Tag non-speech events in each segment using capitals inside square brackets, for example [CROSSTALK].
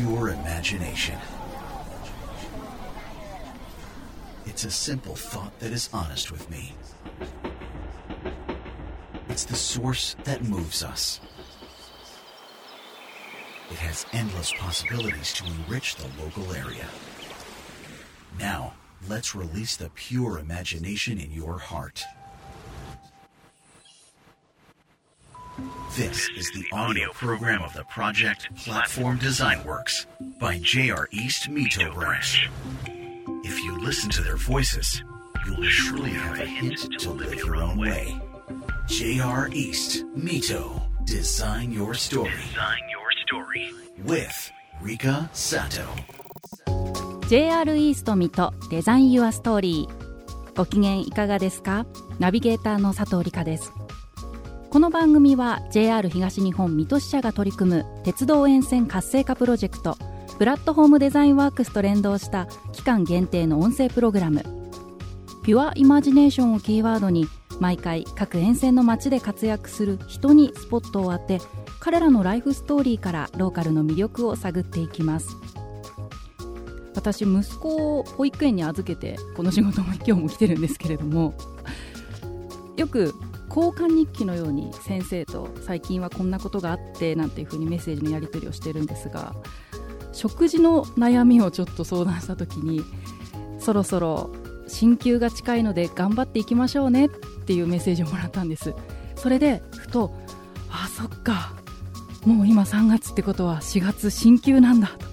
pure imagination. It's a simple thought that is honest with me. It's the source that moves us. It has endless possibilities to enrich the local area. Now, let's release the pure imagination in your heart. This is the audio program of the project Platform Design Works by JR East Mito Branch. If you listen to their voices, you will surely have a hint to live your own way. JR East Mito Design Your Story Design your story. with Rika Sato. JR イースト水戸デザインユアストーリーご機嫌いかがですかナビゲーターの佐藤理香です この番組は JR 東日本水戸支社が取り組む鉄道沿線活性化プロジェクトプラットフォームデザインワークスと連動した期間限定の音声プログラムピュアイマジネーションをキーワードに毎回各沿線の街で活躍する人にスポットを当て彼らのライフストーリーからローカルの魅力を探っていきます。私息子を保育園に預けてこの仕事も今日も来てるんですけれどもよく交換日記のように先生と最近はこんなことがあってなんていうふうにメッセージのやり取りをしてるんですが食事の悩みをちょっと相談した時にそろそろ進級が近いので頑張っていきましょうねっていうメッセージをもらったんです。それでふとあそっかもう今3月ってことは4月進級なんだと。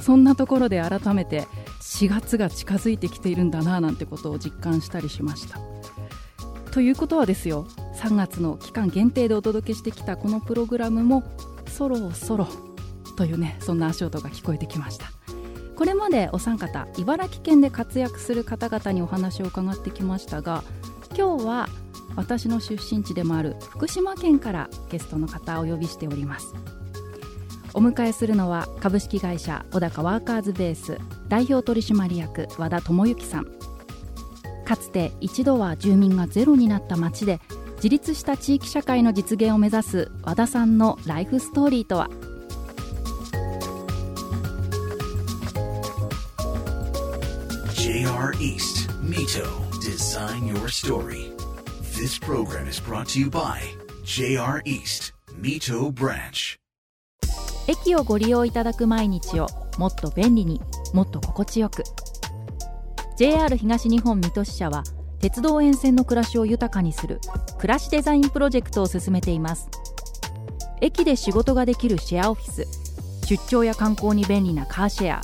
そんなところで改めて4月が近づいてきているんだななんてことを実感したりしました。ということはですよ3月の期間限定でお届けしてきたこのプログラムもそろそろというねそんな足音が聞こえてきました。これまでお三方茨城県で活躍する方々にお話を伺ってきましたが今日は私の出身地でもある福島県からゲストの方をお呼びしております。お迎えするのは株式会社小高ワーカーズベース代表取締役和田智之さん。かつて一度は住民がゼロになった町で自立した地域社会の実現を目指す和田さんのライフストーリーとは JR East Mito Design Your Story. This program is brought to you by JR East Mito Branch. 駅をご利用いただく毎日をもっと便利にもっと心地よく JR 東日本水戸支社は鉄道沿線の暮らしを豊かにする暮らしデザインプロジェクトを進めています。駅で仕事ができるシェアオフィス出張や観光に便利なカーシェア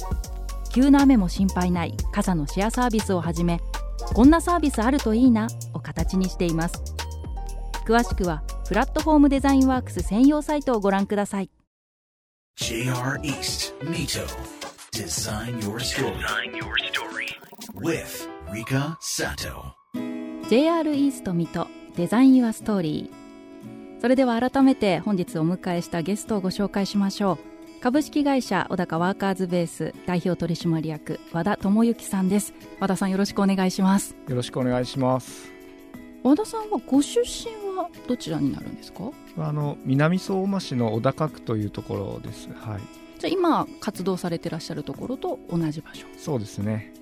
急な雨も心配ない傘のシェアサービスをはじめこんなサービスあるといいなを形にしています。詳しくはプラットフォームデザインワークス専用サイトをご覧ください。JR East Mito Design Your Story. Design your story. with Rika Sato. JR イースト水戸デザイン・ユア・ストーリーそれでは改めて本日お迎えしたゲストをご紹介しましょう株式会社小高ワーカーズベース代表取締役和田智之さんです和田さんよろしくお願いしますよろしくお願いします。和田さんはご出身はどちらになるんですか？あの南相馬市の小高区というところです。はい。じゃあ今活動されてらっしゃるところと同じ場所？そうですね。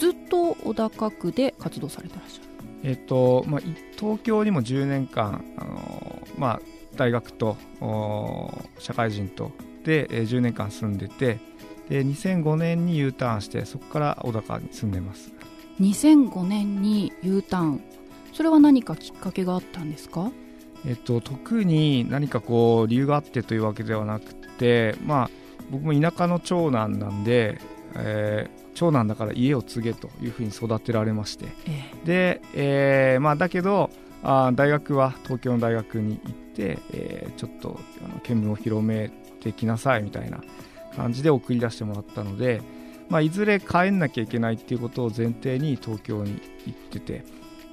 ずっと小高区で活動されてらっしゃる？えっ、とまあい東京にも10年間あのまあ大学とお社会人とで、えー10年間住んでて。で2005年に U ターンしてそこから小高に住んでます2005年に U ターンそれは何かきっかけがあったんですか？えっと、特に何かこう理由があってというわけではなくて、まあ、僕も田舎の長男なんで、えー長男だから家を継げというふうに育てられまして。えで、えーまあ、だけどあー大学は東京の大学に行って、えーちょっとあの見聞を広めてきなさいみたいな感じで送り出してもらったので、まあ、いずれ帰んなきゃいけないっていうことを前提に東京に行ってて。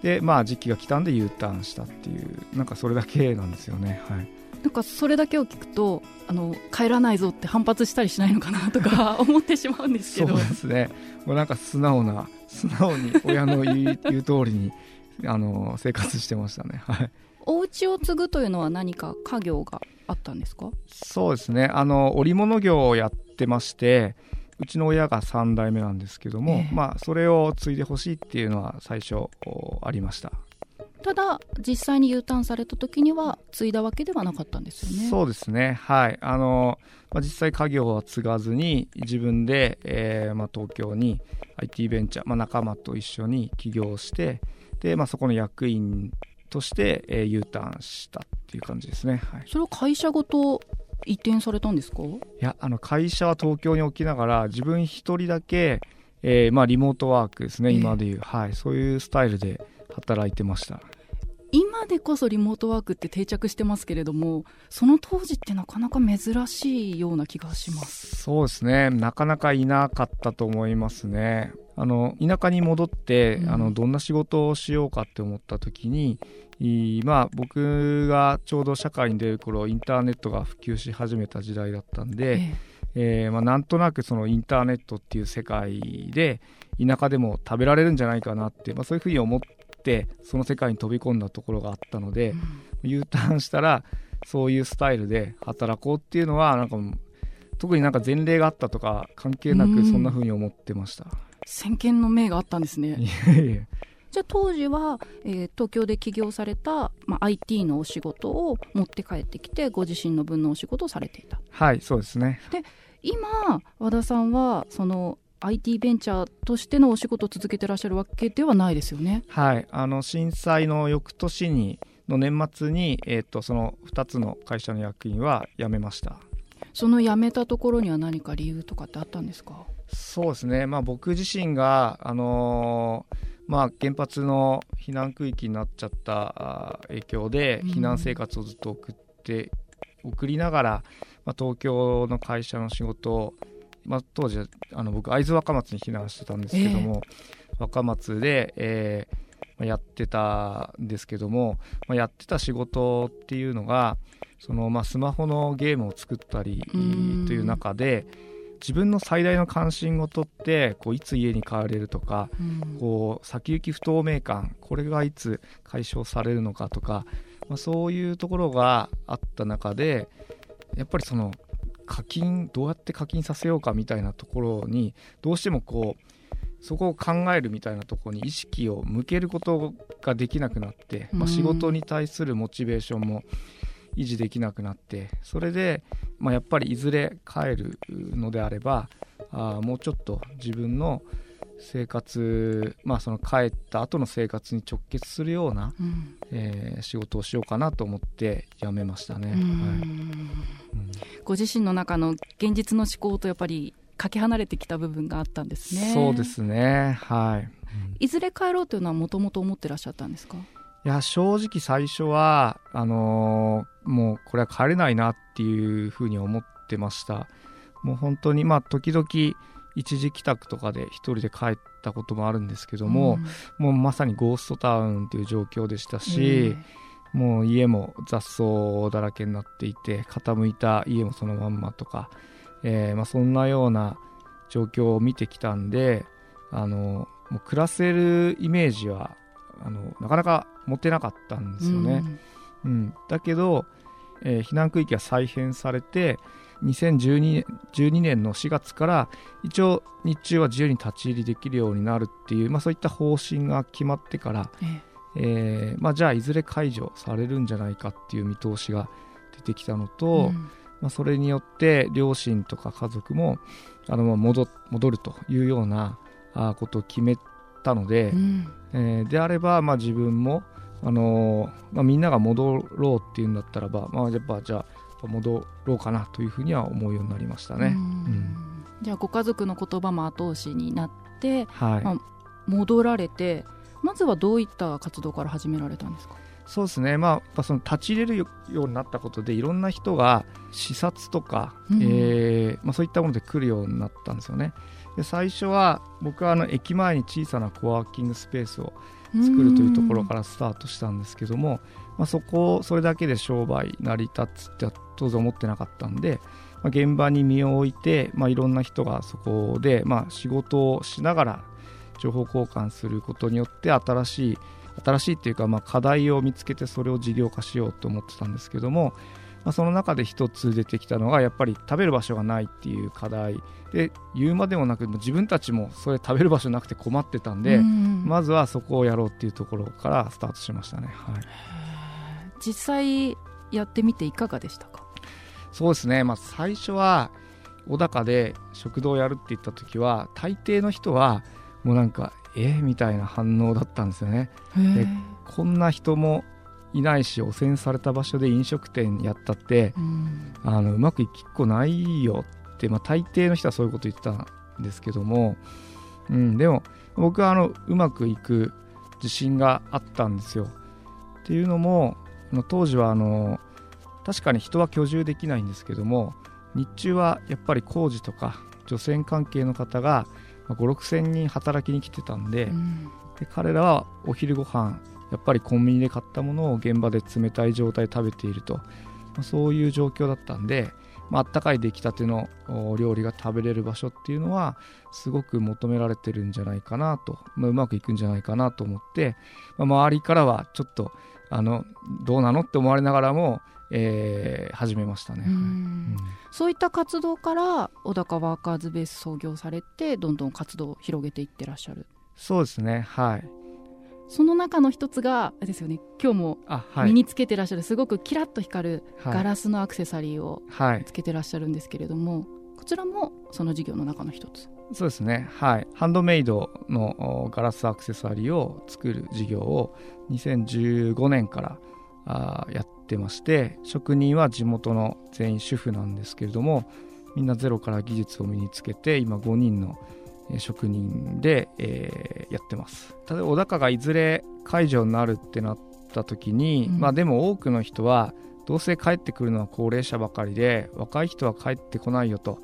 で、まあ、時期が来たんで U ターンしたっていうなんかそれだけなんですよね。はいなんかそれだけを聞くとあの帰らないぞって反発したりしないのかなとか [LAUGHS] 思ってしまうんですけそうどですね。もうなんか素直な素直に親の言う言う通りにあの生活してましたね。はい。お家を継ぐというのは何か家業があったんですか？そうですね。あの織物業をやっってましてうちの親が3代目なんですけども、ええ。まあ、それを継いでほしいっていうのは最初おありましたただ実際に U ターンされた時には継いだわけではなかったんですよね。そうですね。はい。あの、まあ、実際家業は継がずに自分で、えーまあ、東京に IT ベンチャー、まあ、仲間と一緒に起業してで、まあ、そこの役員として、えー U ターンしたっていう感じですね、はい、それを会社ごと移転されたんですか？いやあの会社は東京に置きながら自分一人だけ、えーまあ、リモートワークですね、ええ。今でいう、はい、そういうスタイルで働いてました今でこそリモートワークって定着してますけれどもその当時ってなかなか珍しいような気がします。そうですね。なかなかいなかったと思いますね。あの田舎に戻って、うん。あのどんな仕事をしようかって思った時にまあ僕がちょうど社会に出る頃インターネットが普及し始めた時代だったんで、え。えーまあ、なんとなくそのインターネットっていう世界で田舎でも食べられるんじゃないかなって、まあ、そういうふうに思ってその世界に飛び込んだところがあったのえで、U ターンしたらそういうスタイルで働こうっていうのはなんか特になんか前例があったとか関係なうん。くそんなふうに思ってました。先見の明があったんですね。じゃあ当時は、えー東京で起業された、まあ、IT のお仕事を持って帰ってきてご自身の分のお仕事をされていた。はいそうですね。今和田さんはその IT ベンチャーとしてのお仕事を続けてらっしゃるわけではないですよね。はい。あの震災の翌年にの年末に、えー、とその2つの会社の役員は辞めました。その辞めたところには何か理由とかってあったんですか？そうですね、まあ、僕自身が、あのーまあ、原発の避難区域になっちゃった影響でうん。避難生活をずっと送って、送りながら、まあ、東京の会社の仕事を、まあ、当時はあの僕会津若松に避難してたんですけども、若松で、えーまあやってたんですけども、まあ、やってた仕事っていうのがその、まあ、スマホのゲームを作ったりうん。という中で自分の最大の関心事ってこういつ家に帰れるとかうん。こう先行き不透明感これがいつ解消されるのかとか、まあ、そういうところがあった中でやっぱりその課金どうやって課金させようかみたいなところにどうしてもこうそこを考えるみたいなところに意識を向けることができなくなって、まあ、うん仕事に対するモチベーションも維持できなくなってそれで、まあ、やっぱりいずれ帰るのであればあーもうちょっと自分の生活、まあ、その帰った後の生活に直結するような、うん。えー仕事をしようかなと思って辞めましたね。はい。うん。うんご自身の中の現実の思考とやっぱりかけ離れてきた部分があったんですね。そうですね。はい。いずれ帰ろうというのはもともと思ってらっしゃったんですか？いや正直最初はあのーもうこれは帰れないなっていうふうに思ってました。もう本当にまあ時々一時帰宅とかで一人で帰ったこともあるんですけども、もうまさにゴーストタウンという状況でしたうんし、もう家も雑草だらけになっていて傾いた家もそのまんまとか、えーまあ、そんなような状況を見てきたんであのもう暮らせるイメージはあのなかなか持てなかったんですよね。うん、だけど、えー避難区域が再編されて2012年 ,12 年の4月から一応日中は自由に立ち入りできるようになるっていう、まあ、そういった方針が決まってから、うんえ。えーまあ、じゃあいずれ解除されるんじゃないかっていう見通しが出てきたのえと、うん。まあ、それによって両親とか家族もあのまあ戻戻るというようなことを決めたので、うん。えーであれば、まあ、自分も、あのーまあ、みんなが戻ろうっていうんだったらば、まあ、やっぱじゃあ戻ろうかなというふうには思うようになりましたね。うん。じゃあご家族の言葉も後押しになってはい、まあ戻られてまずはどういった活動から始められたんですか？そうですね、まあ、やっぱその立ち入れるようになったことでいろんな人が視察とか、うん。えーまあ、そういったもので来るようになったんですよね。で最初は僕はあの駅前に小さなコワーキングスペースを作るというところからスタートしたんですけども、まあ、そこそれだけで商売成り立つっては当然思ってなかったんで、まあ、現場に身を置いて、まあ、いろんな人がそこで、まあ、仕事をしながら情報交換することによって新しい新しいっていうか、まあ、課題を見つけてそれを事業化しようと思ってたんですけども、まあ、その中で一つ出てきたのがやっぱり食べる場所がないっていう課題。で言うまでもなく自分たちもそれ食べる場所なくて困ってたんで、うん。まずはそこをやろうっていうところからスタートしましたね。はい。実際やってみていかがでしたか？そうですね、まあ、最初は小高で食堂をやるって言った時は大抵の人はもうなんかえみたいな反応だったんですよね。でこんな人もいないし汚染された場所で飲食店やったってうん。あのうまくいきっこないよって、まあ、大抵の人はそういうこと言ってたんですけども、うん、でも僕はあのうまくいく自信があったんですよ。っていうのも当時はあの確かに人は居住できないんですけども日中はやっぱり工事とか除染関係の方が5 6 0 0人働きに来てたんで,、うん。で彼らはお昼ご飯やっぱりコンビニで買ったものを現場で冷たい状態で食べていると、まあそういう状況だったんで、まあったかい出来たてのお料理が食べれる場所っていうのはすごく求められてるんじゃないかなと、まあうまくいくんじゃないかなと思って、まあ周りからはちょっとあのどうなのって思われながらも、えー始めましたね。うん。うん。そういった活動から小高ワーカーズベース創業されてどんどん活動を広げていってらっしゃる。そうですね。はい。その中の一つがですよね。今日も身につけてらっしゃるすごくキラッと光るはい。ガラスのアクセサリーをはい。つけてらっしゃるんですけれども、こちらもその事業の中の一つ。そうですね、はい、ハンドメイドのおガラスアクセサリーを作る事業を2015年からあーやってまして職人は地元の全員主婦なんですけれどもみんなゼロから技術を身につけて今5人のえー職人で、えーやってます。例えば小高がいずれ解除になるってなった時に、うん。まあでも多くの人はどうせ帰ってくるのは高齢者ばかりで若い人は帰ってこないよと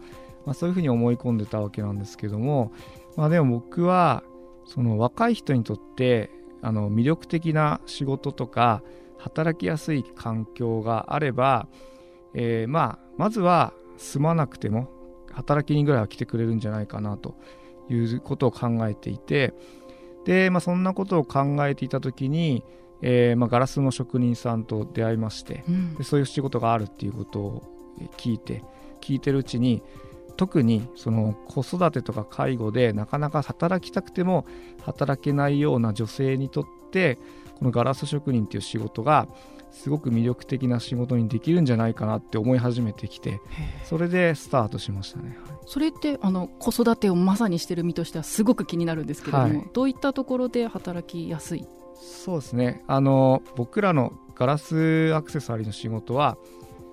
まあ、そういうふうに思い込んでたわけなんですけども、まあ、でも僕はその若い人にとってあの魅力的な仕事とか働きやすい環境があれば、えーまあまずは住まなくても働きにぐらいは来てくれるんじゃないかなということを考えていてで、まあ、そんなことを考えていた時に、えーまあ、ガラスの職人さんと出会いましてうん。でそういう仕事があるっていうことをえ聞いて聞いてるうちに特にその子育てとか介護でなかなか働きたくても働けないような女性にとってこのガラス職人っていう仕事がすごく魅力的な仕事にできるんじゃないかなって思い始めてきてそれでスタートしましたね。はい。それってあの子育てをまさにしてる身としてはすごく気になるんですけれども、はい。どういったところで働きやすい？そうですね。あの僕らのガラスアクセサリーの仕事は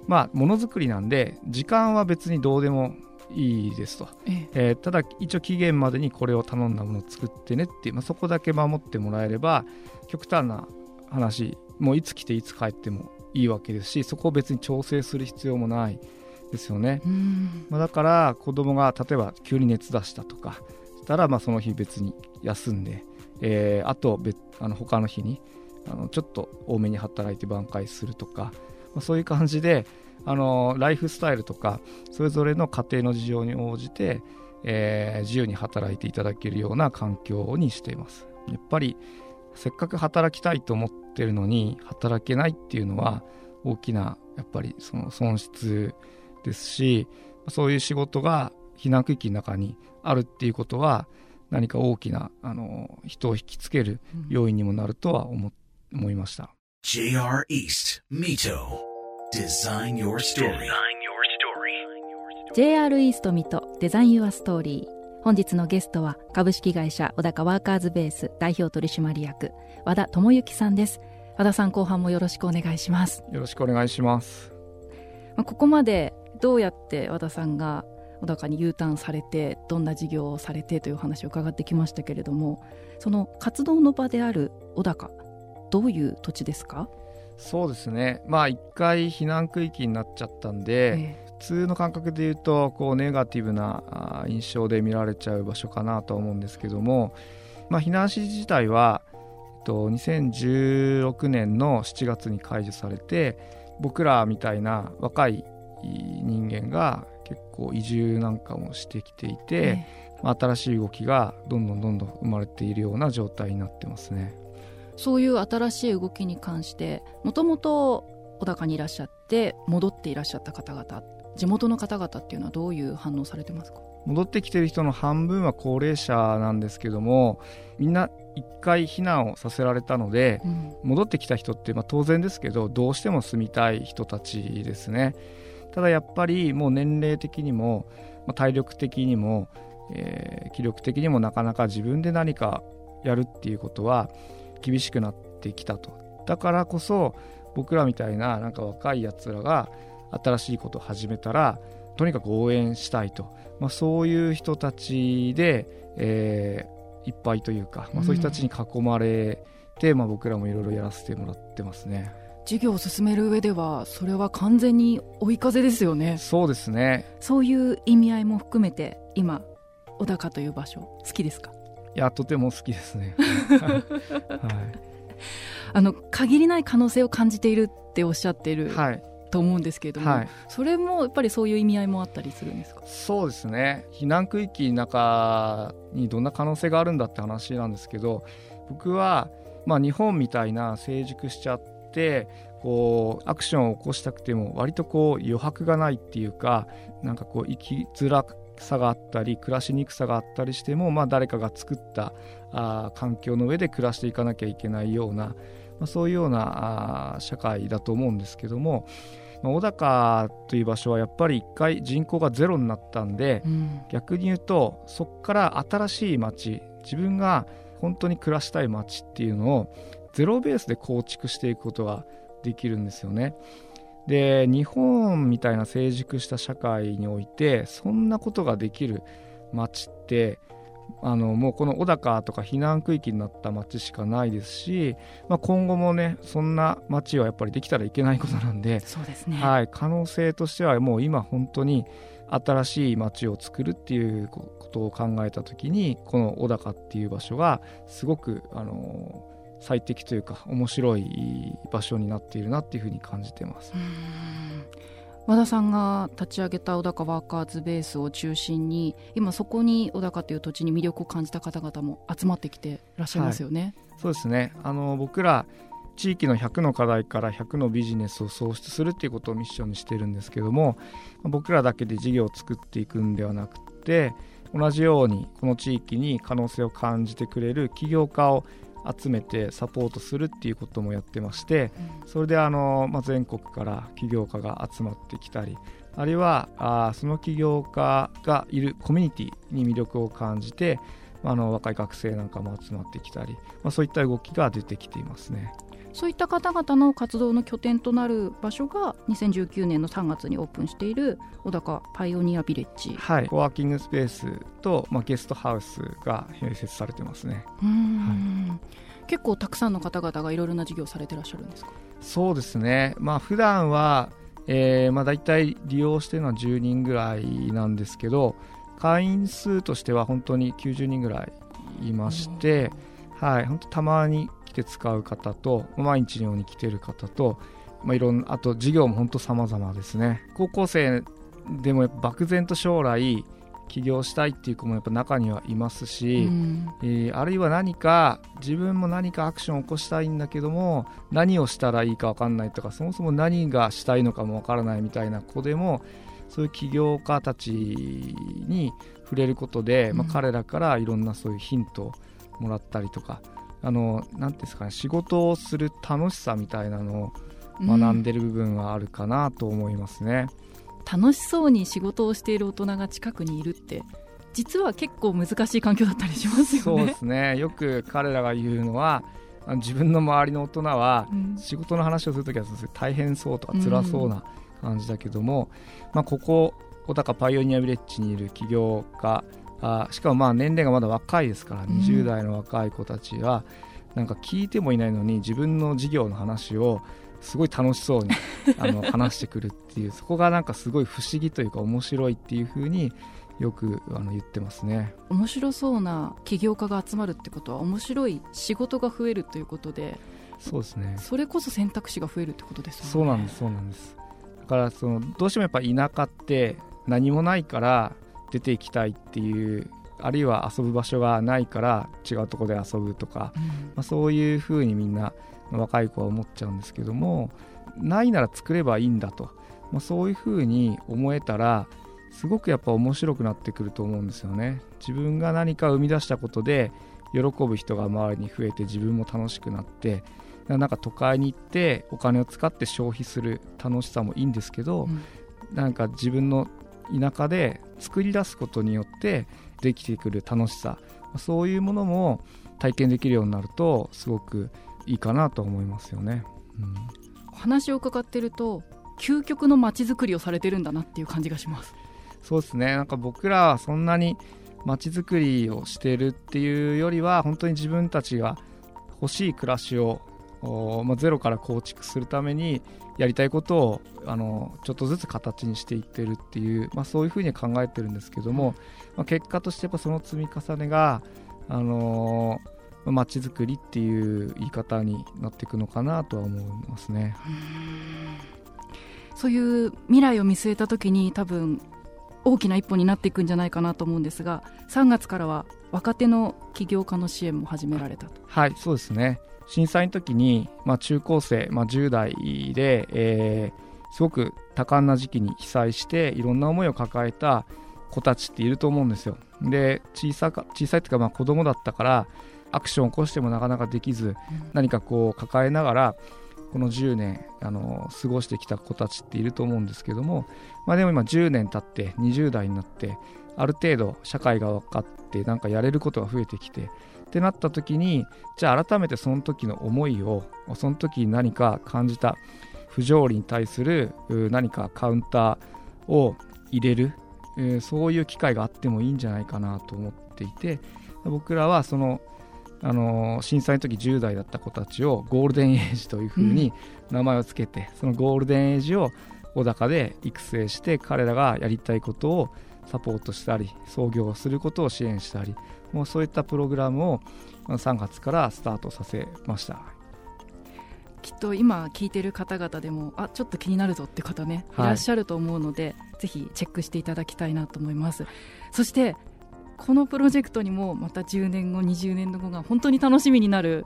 まあものづくりなんで時間は別にどうでもいいですと。ええ。えーただ一応期限までにこれを頼んだものを作ってねっていう、まあ、そこだけ守ってもらえれば極端な話もういつ来ていつ帰ってもいいわけですしそこを別に調整する必要もないですよね、うん。まあ、だから子供が例えば急に熱出したとかしたらまあその日別に休んで、えーあと別あの他の日にあのちょっと多めに働いて挽回するとか、まあ、そういう感じであのライフスタイルとかそれぞれの家庭の事情に応じて、えー自由に働いていただけるような環境にしていますやっぱりせっかく働きたいと思ってるのに働けないっていうのは大きなやっぱりその損失ですしそういう仕事が避難区域の中にあるっていうことは何か大きなあの人を引きつける要因にもなるとは思思いました。JR East, Mito. Design your story. Design your story. JR イーストミトデザインユアストーリー本日のゲストは株式会社小高ワーカーズベース代表取締役和田智之さんです和田さん後半もよろしくお願いしますよろしくお願いします。まあここまでどうやって和田さんが小高に U ターンされてどんな事業をされてというお話を伺ってきましたけれどもその活動の場である小高どういう土地ですか、そうですね。まあ一回避難区域になっちゃったんで、え普通の感覚で言うとこうネガティブな印象で見られちゃう場所かなとは思うんですけども、まあ、避難指示自体は、えっと、2016年の7月に解除されて僕らみたいな若い人間が結構移住なんかもしてきていて、えまあ、新しい動きがどんどんどんどん生まれているような状態になってますね。そういう新しい動きに関してもともと小高にいらっしゃって戻っていらっしゃった方々地元の方々っていうのはどういう反応されてますか？戻ってきてる人の半分は高齢者なんですけどもみんな一回避難をさせられたので、うん、戻ってきた人ってまあ当然ですけどどうしても住みたい人たちですね。ただやっぱりもう年齢的にも、まあ、体力的にも、えー、気力的にもなかなか自分で何かやるっていうことは厳しくなってきたと。だからこそ僕らみたいななんか若いやつらが新しいことを始めたらとにかく応援したいと、まあ、そういう人たちで、えー、いっぱいというか、まあ、そういう人たちに囲まれて、うん、まあ、僕らもいろいろやらせてもらってますね。授業を進める上ではそれは完全に追い風ですよね。そうですね。そういう意味合いも含めて今小高という場所好きですか？いやとても好きですね。[LAUGHS] はい。あの限りない可能性を感じているっておっしゃっている、はい、と思うんですけれども、はい、それもやっぱりそういう意味合いもあったりするんですか？そうですね。避難区域の中にどんな可能性があるんだって話なんですけど僕は、まあ、日本みたいな成熟しちゃってこうアクションを起こしたくても割とこう余白がないっていうかなんかこう生きづらさがあったり暮らしにくさがあったりしても、まあ、誰かが作ったあ環境の上で暮らしていかなきゃいけないような、まあ、そういうようなあ社会だと思うんですけども、まあ、小高という場所はやっぱり一回人口がゼロになったんで、うん、逆に言うとそこから新しい町自分が本当に暮らしたい町っていうのをゼロベースで構築していくことができるんですよね。で日本みたいな成熟した社会においてそんなことができる町ってあのもうこの小高とか避難区域になった町しかないですし、まあ、今後もねそんな町はやっぱりできたらいけないことなんでそうですね、はい、可能性としてはもう今本当に新しい町を作るっていうことを考えた時にこの小高っていう場所がすごくあの最適というか面白い場所になっているなっていうふうに感じてます。和田さんが立ち上げた小高ワーカーズベースを中心に今そこに小高という土地に魅力を感じた方々も集まってきていらっしゃいますよね。はい、そうですねあの僕ら地域の100の課題から100のビジネスを創出するっていうことをミッションにしてるんですけども僕らだけで事業を作っていくんではなくて同じようにこの地域に可能性を感じてくれる起業家を集めてサポートするっていうこともやってまして、それであの、まあ、全国から起業家が集まってきたりあるいはあその起業家がいるコミュニティに魅力を感じてあの若い学生なんかも集まってきたり、まあ、そういった動きが出てきていますね。そういった方々の活動の拠点となる場所が2019年の3月にオープンしている小高パイオニアビレッジ。はい。コワーキングスペースと、まあ、ゲストハウスが併設されてますね。うん、はい、結構たくさんの方々がいろいろな事業されてらっしゃるんですか？そうですね。まあ普段はえーまあ、大体利用してるのは10人ぐらいなんですけど会員数としては本当に90人ぐらいいまして、はい、本当たまに来て使う方と毎日のように来てる方と、まあ、いろんなあと授業も本当様々ですね。高校生でも漠然と将来起業したいっていう子もやっぱ中にはいますし、うん、えー、あるいは何か自分も何かアクションを起こしたいんだけども何をしたらいいか分かんないとかそもそも何がしたいのかも分からないみたいな子でもそういう起業家たちに触れることで、うん、まあ、彼らからいろんなそういうヒントをもらったりとかあのなんですかね仕事をする楽しさみたいなのを学んでる部分はあるかなと思いますね、うん、楽しそうに仕事をしている大人が近くにいるって実は結構難しい環境だったりしますよね。そうですね。よく彼らが言うのは自分の周りの大人は仕事の話をするときは大変そうとか辛そうな感じだけども、うん、まあ、ここ小高パイオニアビレッジにいる起業家あしかもまあ年齢がまだ若いですから、20代の若い子たちはなんか聞いてもいないのに自分の事業の話をすごい楽しそうに [LAUGHS] あの話してくるっていうそこがなんかすごい不思議というか面白いっていうふうによくあの言ってますね。面白そうな起業家が集まるってことは面白い仕事が増えるということでそうですね。それこそ選択肢が増えるってことですよね。そうなんですそうなんです。だからそのどうしてもやっぱ田舎って何もないから出ていきたいっていうあるいは遊ぶ場所がないから違うとこで遊ぶとか、うん、まあ、そういうふうにみんな若い子は思っちゃうんですけどもないなら作ればいいんだと、まあ、そういうふうに思えたらすごくやっぱ面白くなってくると思うんですよね。自分が何か生み出したことで喜ぶ人が周りに増えて自分も楽しくなってなんか都会に行ってお金を使って消費する楽しさもいいんですけど、うん、なんか自分の田舎で作り出すことによってできてくる楽しさ。そういうものも体験できるようになるとすごくいいかなと思いますよね。うん、お話を伺ってると究極の街づくりをされてるんだなっていう感じがします。そうですね。なんか僕らはそんなに街づくりをしてるっていうよりは本当に自分たちが欲しい暮らしをまあ、ゼロから構築するためにやりたいことをあのちょっとずつ形にしていってるっていう、まあ、そういうふうに考えてるんですけども、まあ、結果としてやっぱその積み重ねが、あのー、街づくりっていう言い方になっていくのかなとは思いますね。そういう未来を見据えた時に多分大きな一歩になっていくんじゃないかなと思うんですが3月からは若手の起業家の支援も始められたと。はいそうですね震災の時に、まあ、中高生、まあ、10代で、えー、すごく多感な時期に被災していろんな思いを抱えた子たちっていると思うんですよ。で小さか小さいっていうかまあ子供だったからアクションを起こしてもなかなかできず、何かこう抱えながらこの10年あの過ごしてきた子たちっていると思うんですけども、まあ、でも今10年経って20代になってある程度社会が分かってなんかやれることが増えてきてってなった時にじゃあ改めてその時の思いをその時に何か感じた不条理に対する何かカウンターを入れる、えー、そういう機会があってもいいんじゃないかなと思っていて僕らはそのあの震災の時10代だった子たちをゴールデンエイジというふうに名前を付けて、うん、そのゴールデンエイジを小高で育成して彼らがやりたいことをサポートしたり創業することを支援したりもうそういったプログラムを3月からスタートさせました。きっと今聞いてる方々でもあちょっと気になるぞって方ね、はい、いらっしゃると思うのでぜひチェックしていただきたいなと思います。そしてこのプロジェクトにもまた10年後20年後が本当に楽しみになる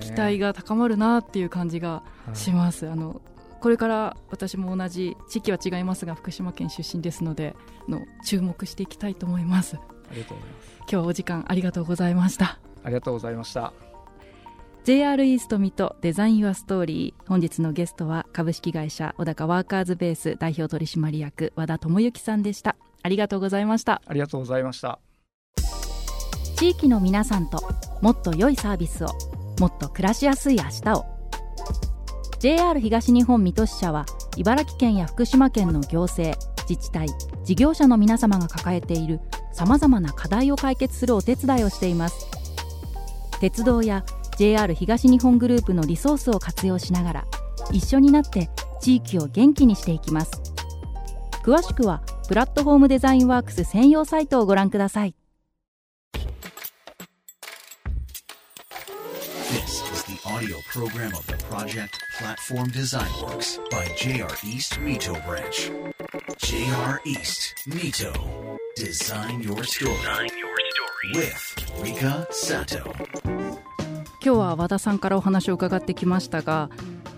期待が高まるなっていう感じがします、はい、あのこれから私も同じ地域は違いますが福島県出身ですのでの注目していきたいと思います。ありがとうございます。今日はお時間ありがとうございました。ありがとうございました。JR イースト水戸デザインユアストーリー。本日のゲストは株式会社小高ワーカーズベース代表取締役和田智之さんでした。ありがとうございました。ありがとうございました。地域の皆さんともっと良いサービスをもっと暮らしやすい明日を JR 東日本水戸支社は茨城県や福島県の行政自治体事業者の皆様が抱えているさまざまな課題を解決するお手伝いをしています。鉄道や JR 東日本グループのリソースを活用しながら一緒になって地域を元気にしていきます。詳しくはプラットフォームデザインワークス専用サイトをご覧ください。Audio program of the project Platform Design Works by JR East Mito Branch. JR East Mito. Design your story. Design your story. With Rika Sato. 今日は和田さんからお話を伺ってきましたが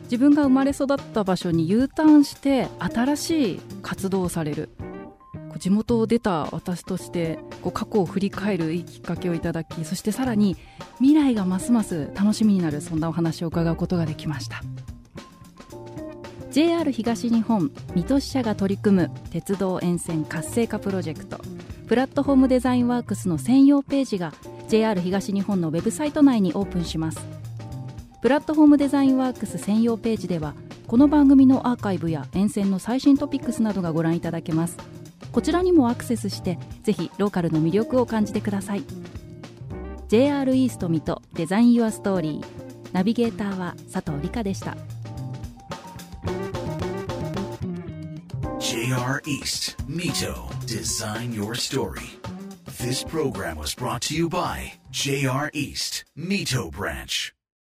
自分が生まれ育った場所に U ターンして新しい活動をされる地元を出た私としてこう過去を振り返るいいきっかけをいただきそしてさらに未来がますます楽しみになるそんなお話を伺うことができました。JR 東日本水戸支社が取り組む鉄道沿線活性化プロジェクト。プラットフォームデザインワークスの専用ページが JR 東日本のウェブサイト内にオープンします。プラットフォームデザインワークス専用ページではこの番組のアーカイブや沿線の最新トピックスなどがご覧いただけます。こちらにもアクセスしてぜひローカルの魅力を感じてください JR イースト水戸デザインユアストーリーナビゲーターは佐藤理香でした JR East Mito Design Your Story This program was brought to you by JR East Mito Branch